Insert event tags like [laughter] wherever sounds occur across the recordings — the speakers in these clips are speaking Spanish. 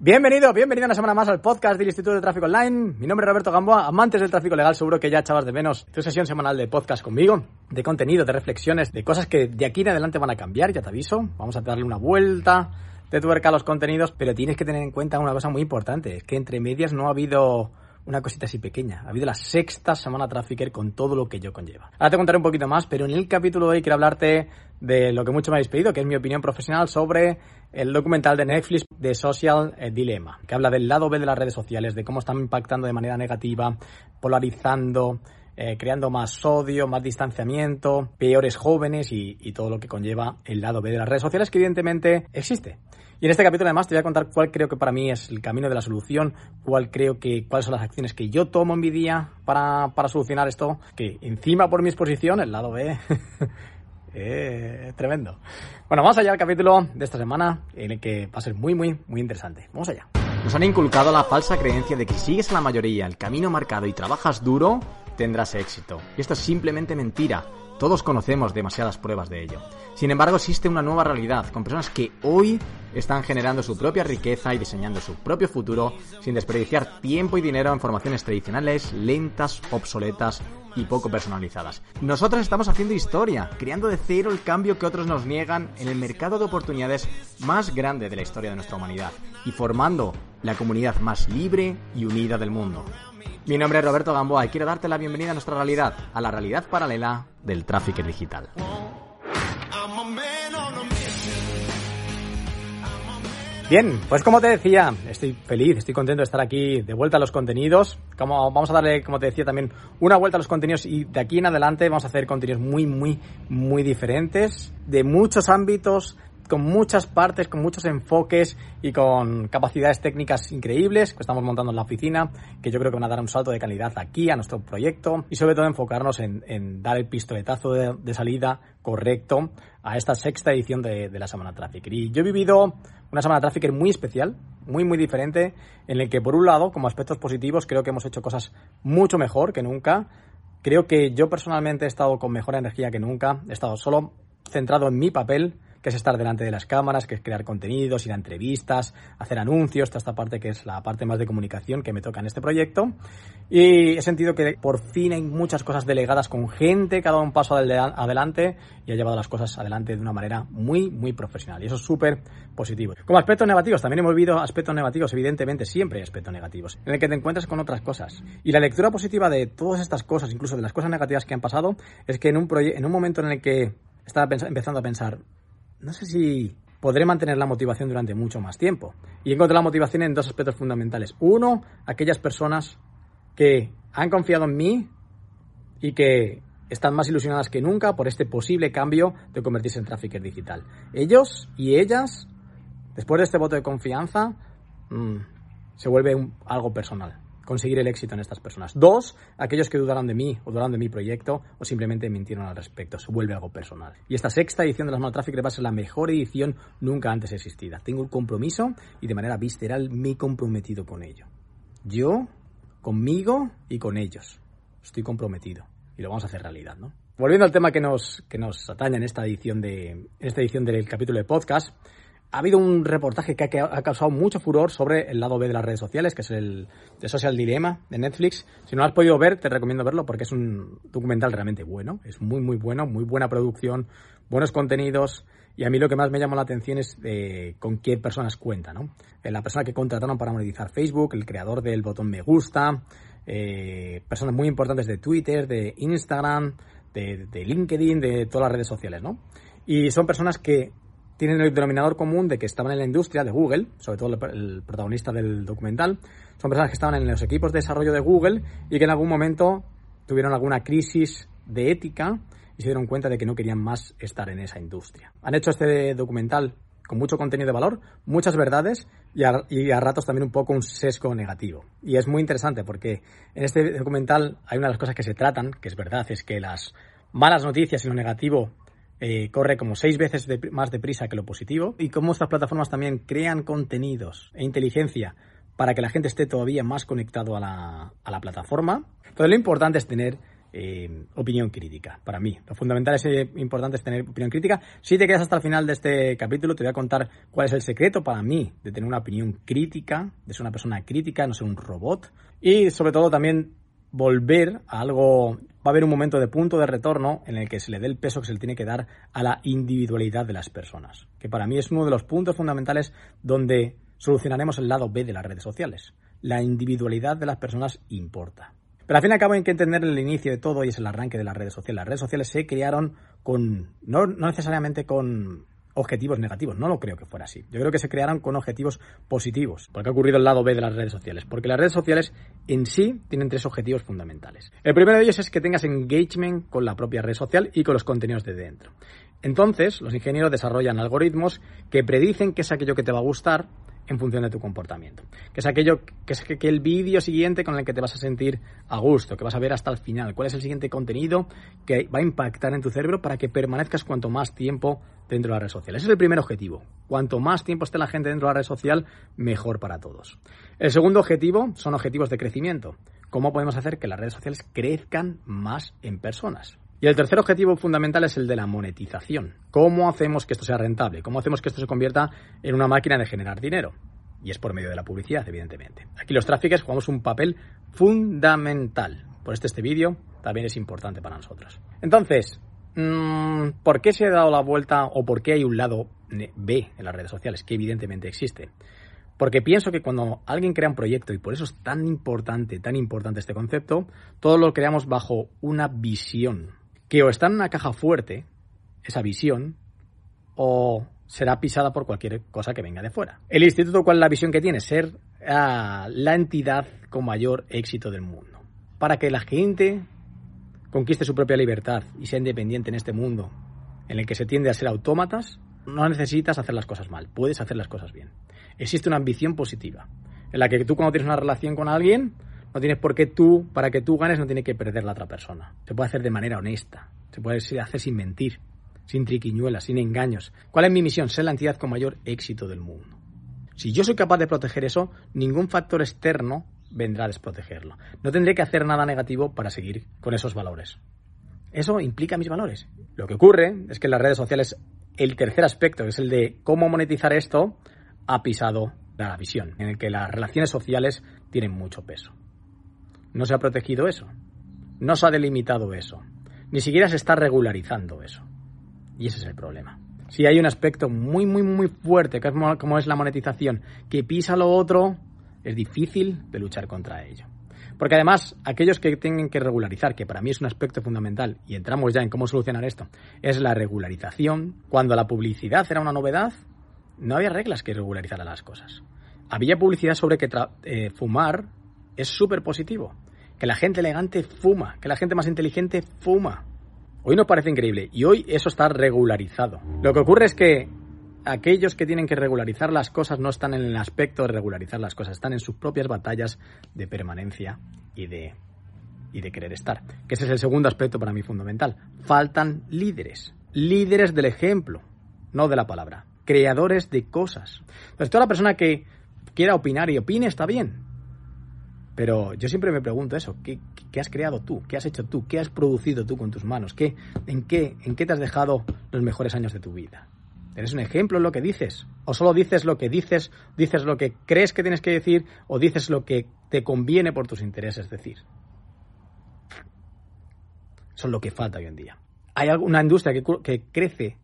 Bienvenido, bienvenido una semana más al podcast del Instituto de Tráfico Online. Mi nombre es Roberto Gamboa, amantes del tráfico legal, seguro que ya echabas de menos tu sesión semanal de podcast conmigo, de contenido, de reflexiones, de cosas que de aquí en adelante van a cambiar, ya te aviso. Vamos a darle una vuelta de tuerca a los contenidos, pero tienes que tener en cuenta una cosa muy importante, es que entre medias no ha habido una cosita así pequeña. Ha habido la sexta semana Trafficker con todo lo que ello conlleva. Ahora te contaré un poquito más, pero en el capítulo de hoy quiero hablarte de lo que mucho me habéis pedido, que es mi opinión profesional sobre el documental de Netflix de Social Dilemma, que habla del lado B de las redes sociales, de cómo están impactando de manera negativa, polarizando, eh, creando más odio, más distanciamiento, peores jóvenes y, y, todo lo que conlleva el lado B de las redes sociales, que evidentemente existe. Y en este capítulo además te voy a contar cuál creo que para mí es el camino de la solución, cuál creo que, cuáles son las acciones que yo tomo en mi día para, para solucionar esto, que encima por mi exposición, el lado B, [laughs] eh, tremendo. Bueno, vamos allá al capítulo de esta semana, en el que va a ser muy, muy, muy interesante. Vamos allá. Nos han inculcado la falsa creencia de que si sigues a la mayoría el camino marcado y trabajas duro, tendrás éxito. Y esto es simplemente mentira. Todos conocemos demasiadas pruebas de ello. Sin embargo, existe una nueva realidad, con personas que hoy están generando su propia riqueza y diseñando su propio futuro sin desperdiciar tiempo y dinero en formaciones tradicionales, lentas, obsoletas y poco personalizadas. Nosotros estamos haciendo historia, creando de cero el cambio que otros nos niegan en el mercado de oportunidades más grande de la historia de nuestra humanidad y formando la comunidad más libre y unida del mundo. Mi nombre es Roberto Gamboa y quiero darte la bienvenida a nuestra realidad, a la realidad paralela del tráfico digital. Bien, pues como te decía, estoy feliz, estoy contento de estar aquí de vuelta a los contenidos. Como vamos a darle, como te decía, también una vuelta a los contenidos y de aquí en adelante vamos a hacer contenidos muy, muy, muy diferentes, de muchos ámbitos, con muchas partes, con muchos enfoques y con capacidades técnicas increíbles que estamos montando en la oficina, que yo creo que van a dar un salto de calidad aquí a nuestro proyecto y sobre todo enfocarnos en, dar el pistoletazo de, salida correcto a esta sexta edición de, la Semana Trafficker. Y yo he vivido una Semana Trafficker muy especial, muy, muy diferente, en el que por un lado, como aspectos positivos, creo que hemos hecho cosas mucho mejor que nunca. Creo que yo personalmente he estado con mejor energía que nunca, he estado solo centrado en mi papel, que es estar delante de las cámaras, que es crear contenidos, ir a entrevistas, hacer anuncios, toda esta parte que es la parte más de comunicación que me toca en este proyecto. Y he sentido que por fin hay muchas cosas delegadas con gente que ha dado un paso adelante y ha llevado las cosas adelante de una manera muy, muy profesional. Y eso es súper positivo. Como aspectos negativos, también hemos vivido aspectos negativos, evidentemente siempre hay aspectos negativos, en el que te encuentras con otras cosas. Y la lectura positiva de todas estas cosas, incluso de las cosas negativas que han pasado, es que en un, en un momento en el que estaba empezando a pensar, no sé si podré mantener la motivación durante mucho más tiempo. Y encuentro la motivación en dos aspectos fundamentales. Uno, aquellas personas que han confiado en mí y que están más ilusionadas que nunca por este posible cambio de convertirse en trafficker digital. Ellos y ellas, después de este voto de confianza, mm, se vuelve algo personal conseguir el éxito en estas personas. Dos, aquellos que dudaron de mí o dudaron de mi proyecto o simplemente mintieron al respecto. Se vuelve algo personal. Y esta sexta edición de las Manos Traffic va a ser la mejor edición nunca antes existida. Tengo un compromiso y de manera visceral me he comprometido con ello. Yo, conmigo y con ellos. Estoy comprometido. Y lo vamos a hacer realidad, ¿no? Volviendo al tema que nos, que nos atañe en esta edición de, en esta edición del capítulo de podcast, ha habido un reportaje que ha, causado mucho furor sobre el lado B de las redes sociales, que es el Social Dilemma de Netflix. Si no lo has podido ver, te recomiendo verlo porque es un documental realmente bueno. Es muy, muy bueno, muy buena producción, buenos contenidos. Y a mí lo que más me llama la atención es eh, con qué personas cuenta, ¿no? Eh, la persona que contrataron para monetizar Facebook, el creador del botón me gusta, eh, personas muy importantes de Twitter, de Instagram, de, de LinkedIn, de todas las redes sociales, ¿no? Y son personas que tienen el denominador común de que estaban en la industria de Google, sobre todo el, protagonista del documental, son personas que estaban en los equipos de desarrollo de Google y que en algún momento tuvieron alguna crisis de ética y se dieron cuenta de que no querían más estar en esa industria. Han hecho este documental con mucho contenido de valor, muchas verdades y a, y a, ratos también un poco un sesgo negativo. Y es muy interesante porque en este documental hay una de las cosas que se tratan, que es verdad, es que las malas noticias y lo negativo eh, corre como seis veces más deprisa que lo positivo y cómo estas plataformas también crean contenidos e inteligencia para que la gente esté todavía más conectado a la, a la plataforma. Entonces lo importante es tener eh, opinión crítica, para mí. Lo fundamental es eh, importante es tener opinión crítica. Si te quedas hasta el final de este capítulo, te voy a contar cuál es el secreto para mí de tener una opinión crítica, de ser una persona crítica, no ser un robot. Y sobre todo también volver a algo, va a haber un momento de punto de retorno en el que se le dé el peso que se le tiene que dar a la individualidad de las personas, que para mí es uno de los puntos fundamentales donde solucionaremos el lado B de las redes sociales. La individualidad de las personas importa. Pero al fin y al cabo hay que entender el inicio de todo y es el arranque de las redes sociales. Las redes sociales se crearon con, no, no necesariamente con objetivos negativos. No lo creo que fuera así. Yo creo que se crearon con objetivos positivos. Porque ha ocurrido el lado B de las redes sociales. Porque las redes sociales en sí tienen tres objetivos fundamentales. El primero de ellos es que tengas engagement con la propia red social y con los contenidos de dentro. Entonces, los ingenieros desarrollan algoritmos que predicen qué es aquello que te va a gustar en función de tu comportamiento. Que es aquello, que es que, el vídeo siguiente con el que te vas a sentir a gusto, que vas a ver hasta el final, cuál es el siguiente contenido que va a impactar en tu cerebro para que permanezcas cuanto más tiempo dentro de la red social. Ese es el primer objetivo. Cuanto más tiempo esté la gente dentro de la red social, mejor para todos. El segundo objetivo son objetivos de crecimiento. ¿Cómo podemos hacer que las redes sociales crezcan más en personas? Y el tercer objetivo fundamental es el de la monetización. ¿Cómo hacemos que esto sea rentable? ¿Cómo hacemos que esto se convierta en una máquina de generar dinero? Y es por medio de la publicidad, evidentemente. Aquí los tráficos jugamos un papel fundamental. Por este, este vídeo también es importante para nosotros. Entonces, mm, ¿por qué se ha dado la vuelta o por qué hay un lado B en las redes sociales? Que evidentemente existe. Porque pienso que cuando alguien crea un proyecto, y por eso es tan importante, tan importante este concepto, todo lo creamos bajo una visión que o está en una caja fuerte, esa visión, o será pisada por cualquier cosa que venga de fuera. El instituto, ¿cuál es la visión que tiene? Ser ah, la entidad con mayor éxito del mundo. Para que la gente conquiste su propia libertad y sea independiente en este mundo en el que se tiende a ser autómatas, no necesitas hacer las cosas mal, puedes hacer las cosas bien. Existe una ambición positiva, en la que tú cuando tienes una relación con alguien, no tienes por qué tú, para que tú ganes, no tiene que perder la otra persona. Se puede hacer de manera honesta. Se puede hacer sin mentir, sin triquiñuelas, sin engaños. ¿Cuál es mi misión? Ser la entidad con mayor éxito del mundo. Si yo soy capaz de proteger eso, ningún factor externo vendrá a desprotegerlo. No tendré que hacer nada negativo para seguir con esos valores. Eso implica mis valores. Lo que ocurre es que en las redes sociales el tercer aspecto, que es el de cómo monetizar esto, ha pisado la visión, en el que las relaciones sociales tienen mucho peso. No se ha protegido eso. No se ha delimitado eso. Ni siquiera se está regularizando eso. Y ese es el problema. Si hay un aspecto muy, muy, muy fuerte, como es la monetización, que pisa lo otro, es difícil de luchar contra ello. Porque además, aquellos que tienen que regularizar, que para mí es un aspecto fundamental, y entramos ya en cómo solucionar esto, es la regularización. Cuando la publicidad era una novedad, no había reglas que regularizaran las cosas. Había publicidad sobre que eh, fumar es súper positivo. Que la gente elegante fuma, que la gente más inteligente fuma. Hoy nos parece increíble y hoy eso está regularizado. Lo que ocurre es que aquellos que tienen que regularizar las cosas no están en el aspecto de regularizar las cosas, están en sus propias batallas de permanencia y de, y de querer estar. Que ese es el segundo aspecto para mí fundamental. Faltan líderes, líderes del ejemplo, no de la palabra, creadores de cosas. Entonces, toda la persona que quiera opinar y opine está bien, pero yo siempre me pregunto eso, ¿qué, has creado tú? ¿Qué has hecho tú? ¿Qué has producido tú con tus manos? ¿Qué, en, qué, ¿En qué te has dejado los mejores años de tu vida? ¿Eres un ejemplo en lo que dices? ¿O solo dices lo que dices, dices lo que crees que tienes que decir o dices lo que te conviene por tus intereses decir? Eso es lo que falta hoy en día. Hay una industria que, que crece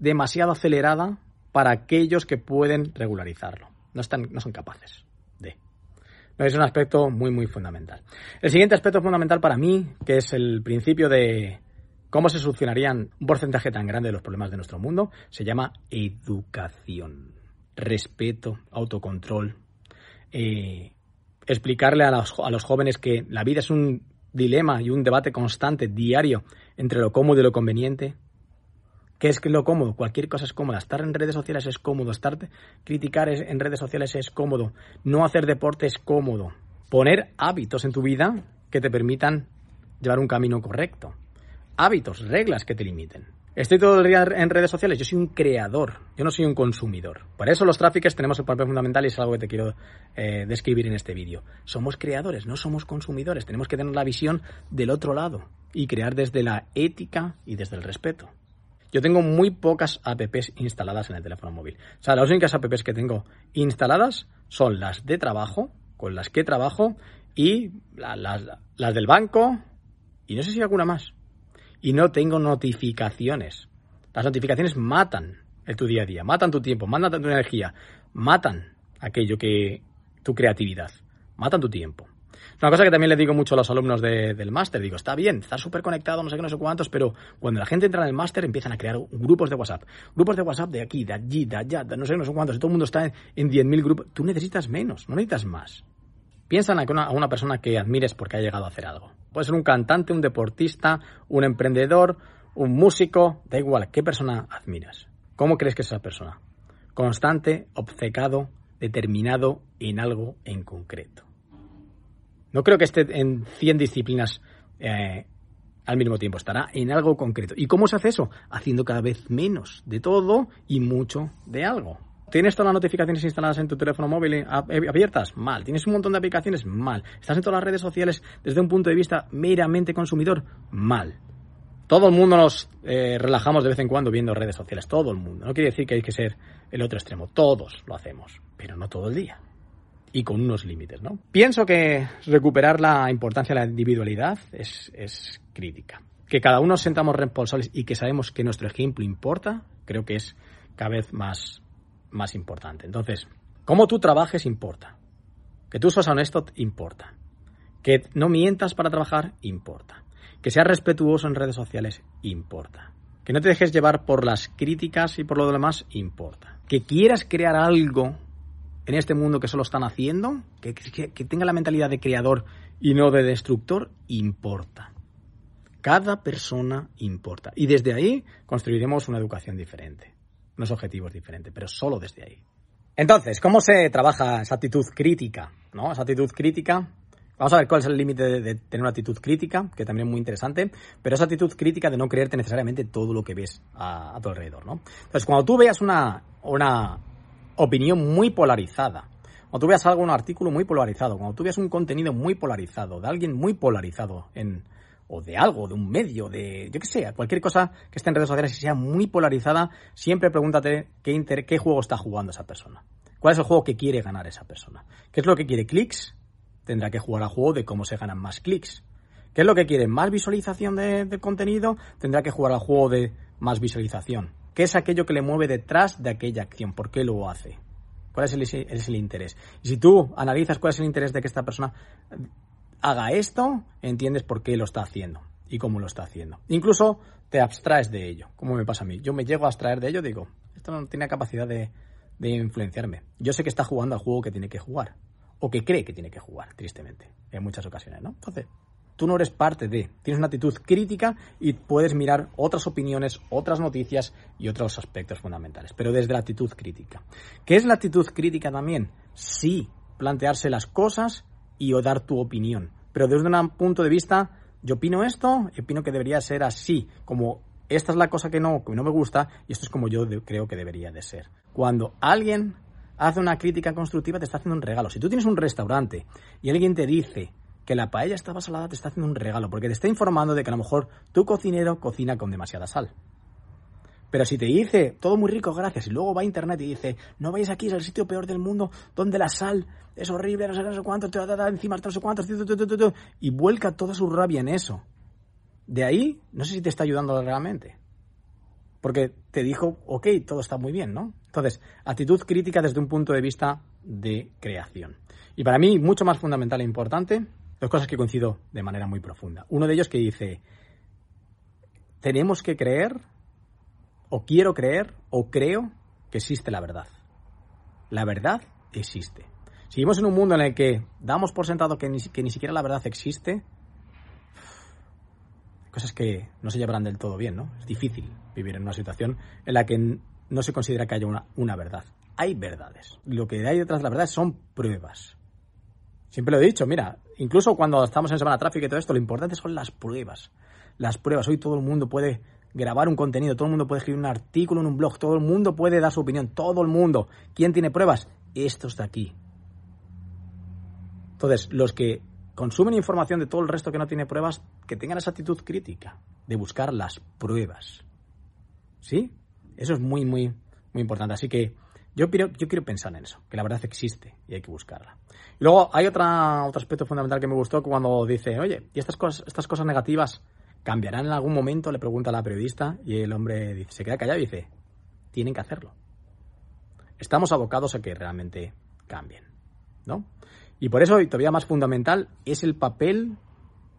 demasiado acelerada para aquellos que pueden regularizarlo. No, están, no son capaces. Es un aspecto muy, muy fundamental. El siguiente aspecto fundamental para mí, que es el principio de cómo se solucionarían un porcentaje tan grande de los problemas de nuestro mundo, se llama educación. Respeto, autocontrol. Eh, explicarle a los, a los jóvenes que la vida es un dilema y un debate constante, diario, entre lo cómodo y lo conveniente. ¿Qué es lo cómodo? Cualquier cosa es cómoda. Estar en redes sociales es cómodo. Estar criticar en redes sociales es cómodo. No hacer deporte es cómodo. Poner hábitos en tu vida que te permitan llevar un camino correcto. Hábitos, reglas que te limiten. Estoy todo el día en redes sociales, yo soy un creador, yo no soy un consumidor. Por eso los tráficos tenemos el papel fundamental y es algo que te quiero eh, describir en este vídeo. Somos creadores, no somos consumidores, tenemos que tener la visión del otro lado y crear desde la ética y desde el respeto. Yo tengo muy pocas apps instaladas en el teléfono móvil. O sea, las únicas apps que tengo instaladas son las de trabajo, con las que trabajo, y las del banco, y no sé si alguna más y no tengo notificaciones. Las notificaciones matan en tu día a día, matan tu tiempo, matan tu energía, matan aquello que tu creatividad, matan tu tiempo. Una cosa que también le digo mucho a los alumnos del máster, digo, está bien, estás súper conectado, no sé qué, no sé cuántos, pero cuando la gente entra en el máster empiezan a crear grupos de WhatsApp. Grupos de WhatsApp de aquí, de allí, de allá, de no sé, no sé cuántos, y todo el mundo está en, en 10.000 grupos. Tú necesitas menos, no necesitas más. Piensa en una, una persona que admires porque ha llegado a hacer algo. Puede ser un cantante, un deportista, un emprendedor, un músico, da igual, ¿qué persona admiras? ¿Cómo crees que es esa persona? Constante, obcecado, determinado en algo en concreto. No creo que esté en 100 disciplinas eh, al mismo tiempo, estará en algo concreto. ¿Y cómo se hace eso? Haciendo cada vez menos de todo y mucho de algo. ¿Tienes todas las notificaciones instaladas en tu teléfono móvil eh, abiertas? Mal. ¿Tienes un montón de aplicaciones? Mal. ¿Estás en todas las redes sociales desde un punto de vista meramente consumidor? Mal. Todo el mundo nos eh, relajamos de vez en cuando viendo redes sociales. Todo el mundo. No quiere decir que hay que ser el otro extremo. Todos lo hacemos. Pero no todo el día. Y con unos límites, ¿no? Pienso que recuperar la importancia de la individualidad es, es crítica. Que cada uno sentamos responsables y que sabemos que nuestro ejemplo importa, creo que es cada vez más más importante. Entonces, cómo tú trabajes importa. Que tú seas honesto importa. Que no mientas para trabajar importa. Que seas respetuoso en redes sociales importa. Que no te dejes llevar por las críticas y por lo demás importa. Que quieras crear algo en este mundo que solo están haciendo, que, tenga la mentalidad de creador y no de destructor, importa. Cada persona importa. Y desde ahí construiremos una educación diferente unos objetivos diferentes, pero solo desde ahí. Entonces, ¿cómo se trabaja esa actitud crítica? ¿no? Esa actitud crítica. Vamos a ver cuál es el límite de, tener una actitud crítica, que también es muy interesante, pero esa actitud crítica de no creerte necesariamente todo lo que ves a, tu alrededor, ¿no? Entonces, cuando tú veas una, una opinión muy polarizada, cuando tú veas algo, un artículo muy polarizado, cuando tú veas un contenido muy polarizado, de alguien muy polarizado en, o de algo, de un medio, de, yo que sé, cualquier cosa que esté en redes sociales y sea muy polarizada, siempre pregúntate qué, qué juego está jugando esa persona. ¿Cuál es el juego que quiere ganar esa persona? ¿Qué es lo que quiere? ¿Clics? Tendrá que jugar al juego de cómo se ganan más clics. ¿Qué es lo que quiere? ¿Más visualización de, contenido? Tendrá que jugar al juego de más visualización. ¿Qué es aquello que le mueve detrás de aquella acción? ¿Por qué lo hace? ¿Cuál es el, interés? Y si tú analizas cuál es el interés de que esta persona haga esto, entiendes por qué lo está haciendo y cómo lo está haciendo. Incluso te abstraes de ello, como me pasa a mí. Yo me llego a abstraer de ello, digo, esto no tiene capacidad de, de influenciarme. Yo sé que está jugando al juego que tiene que jugar, o que cree que tiene que jugar, tristemente, en muchas ocasiones, ¿no? Entonces, tú no eres parte de, tienes una actitud crítica y puedes mirar otras opiniones, otras noticias y otros aspectos fundamentales, pero desde la actitud crítica. ¿Qué es la actitud crítica también? Sí, plantearse las cosas y o dar tu opinión. Pero desde un punto de vista, yo opino esto opino que debería ser así, como esta es la cosa que no me gusta y esto es como yo creo que debería de ser. Cuando alguien hace una crítica constructiva te está haciendo un regalo. Si tú tienes un restaurante y alguien te dice que la paella estaba salada, te está haciendo un regalo, porque te está informando de que a lo mejor tu cocinero cocina con demasiada sal. Pero si te dice todo muy rico, gracias, y luego va a internet y dice, no vayas aquí, es el sitio peor del mundo, donde la sal es horrible, no sé, no sé cuánto, te da, encima no sé cuántos, y vuelca toda su rabia en eso. De ahí, no sé si te está ayudando realmente. Porque te dijo, ok, todo está muy bien, ¿no? Entonces, actitud crítica desde un punto de vista de creación. Y para mí, mucho más fundamental e importante, dos cosas que coincido de manera muy profunda. Uno de ellos que dice, tenemos que creer o quiero creer o creo que existe la verdad. La verdad existe. Si vivimos en un mundo en el que damos por sentado que ni, que ni siquiera la verdad existe, cosas que no se llevarán del todo bien, ¿no? Es difícil vivir en una situación en la que no se considera que haya una, una verdad. Hay verdades. Lo que hay detrás de la verdad son pruebas. Siempre lo he dicho, mira, incluso cuando estamos en Semana Tráfico y todo esto, lo importante son las pruebas. Las pruebas. Hoy todo el mundo puede grabar un contenido, todo el mundo puede escribir un artículo en un blog, todo el mundo puede dar su opinión, todo el mundo. ¿Quién tiene pruebas? Estos de aquí. Entonces, los que consumen información de todo el resto que no tiene pruebas, que tengan esa actitud crítica de buscar las pruebas. ¿Sí? Eso es muy, muy, muy importante. Así que yo quiero, yo quiero pensar en eso, que la verdad existe y hay que buscarla. Y luego hay otra, otro aspecto fundamental que me gustó cuando dice, oye, ¿y estas cosas, estas cosas negativas cambiarán en algún momento? Le pregunta a la periodista y el hombre dice, se queda callado y dice, tienen que hacerlo. Estamos abocados a que realmente cambien, ¿no? Y por eso, y todavía más fundamental, es el papel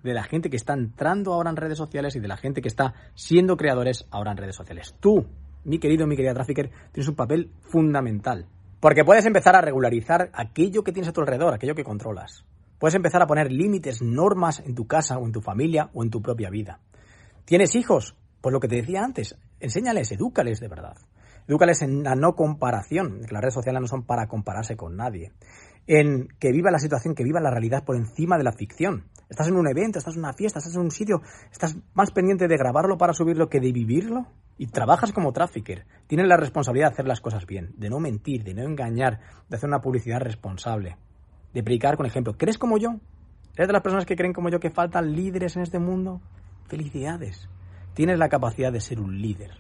de la gente que está entrando ahora en redes sociales y de la gente que está siendo creadores ahora en redes sociales. Tú, mi querido, mi querida trafficker, tienes un papel fundamental. Porque puedes empezar a regularizar aquello que tienes a tu alrededor, aquello que controlas. Puedes empezar a poner límites, normas en tu casa o en tu familia o en tu propia vida. ¿Tienes hijos? Pues lo que te decía antes, enséñales, edúcales de verdad. Edúcales en la no comparación, que las redes sociales no son para compararse con nadie en que viva la situación, que viva la realidad por encima de la ficción. Estás en un evento, estás en una fiesta, estás en un sitio, estás más pendiente de grabarlo para subirlo que de vivirlo. Y trabajas como trafficker. Tienes la responsabilidad de hacer las cosas bien, de no mentir, de no engañar, de hacer una publicidad responsable, de predicar con ejemplo. ¿Crees como yo? ¿Eres de las personas que creen como yo que faltan líderes en este mundo? Felicidades. Tienes la capacidad de ser un líder.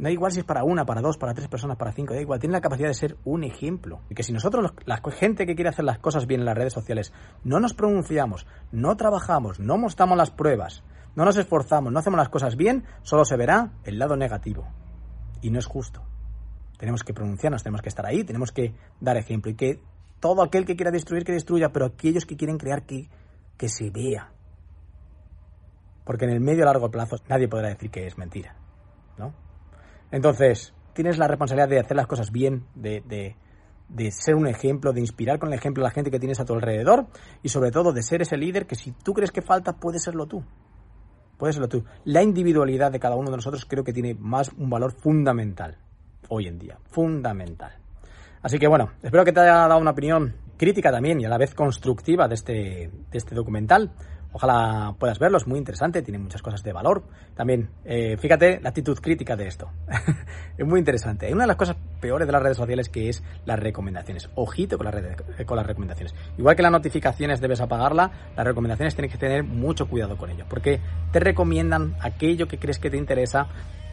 Da igual si es para una, para dos, para tres personas, para cinco, da igual. Tiene la capacidad de ser un ejemplo. Y que si nosotros, la gente que quiere hacer las cosas bien en las redes sociales, no nos pronunciamos, no trabajamos, no mostramos las pruebas, no nos esforzamos, no hacemos las cosas bien, solo se verá el lado negativo. Y no es justo. Tenemos que pronunciarnos, tenemos que estar ahí, tenemos que dar ejemplo. Y que todo aquel que quiera destruir, que destruya, pero aquellos que quieren crear, que, que se vea. Porque en el medio a largo plazo nadie podrá decir que es mentira. ¿No? Entonces, tienes la responsabilidad de hacer las cosas bien, de, ser un ejemplo, de inspirar con el ejemplo a la gente que tienes a tu alrededor y sobre todo de ser ese líder que si tú crees que falta, puede serlo tú. Puede serlo tú. La individualidad de cada uno de nosotros creo que tiene más un valor fundamental hoy en día. Fundamental. Así que bueno, espero que te haya dado una opinión crítica también y a la vez constructiva de este, de este documental. Ojalá puedas verlo, es muy interesante, tiene muchas cosas de valor. También, eh, fíjate la actitud crítica de esto. [laughs] es muy interesante. Una de las cosas peores de las redes sociales que es las recomendaciones. Ojito con las, eh, con las recomendaciones. Igual que las notificaciones debes apagarla, las recomendaciones tienes que tener mucho cuidado con ello. Porque te recomiendan aquello que crees que te interesa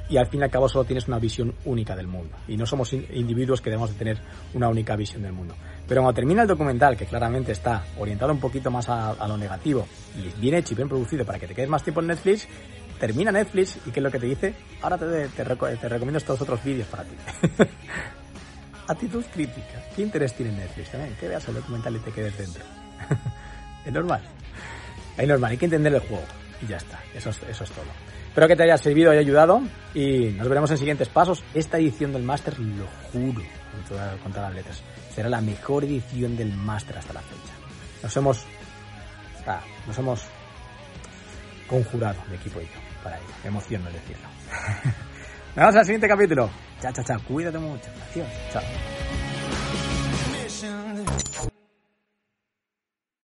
y al fin y al cabo solo tienes una visión única del mundo. Y no somos individuos que debemos de tener una única visión del mundo. Pero cuando termina el documental, que claramente está orientado un poquito más a, lo negativo y bien hecho y bien producido para que te quedes más tiempo en Netflix, termina Netflix y ¿qué es lo que te dice? Ahora te, te, recomiendo estos otros vídeos para ti. [laughs] Actitud crítica. ¿Qué interés tiene Netflix también? Que veas el documental y te quedes dentro. [laughs] es normal. Es normal, hay que entender el juego. Y ya está. Eso eso es todo. Espero que te haya servido y ayudado y nos veremos en siguientes pasos. Esta edición del máster, lo juro, con todas, las letras, será la mejor edición del máster hasta la fecha. Nos hemos, nos hemos conjurado, mi equipo y yo, para ello. Me decirlo. [laughs] nos vemos el siguiente capítulo. Chao, chao, chao. Cuídate mucho. Adiós. Chao.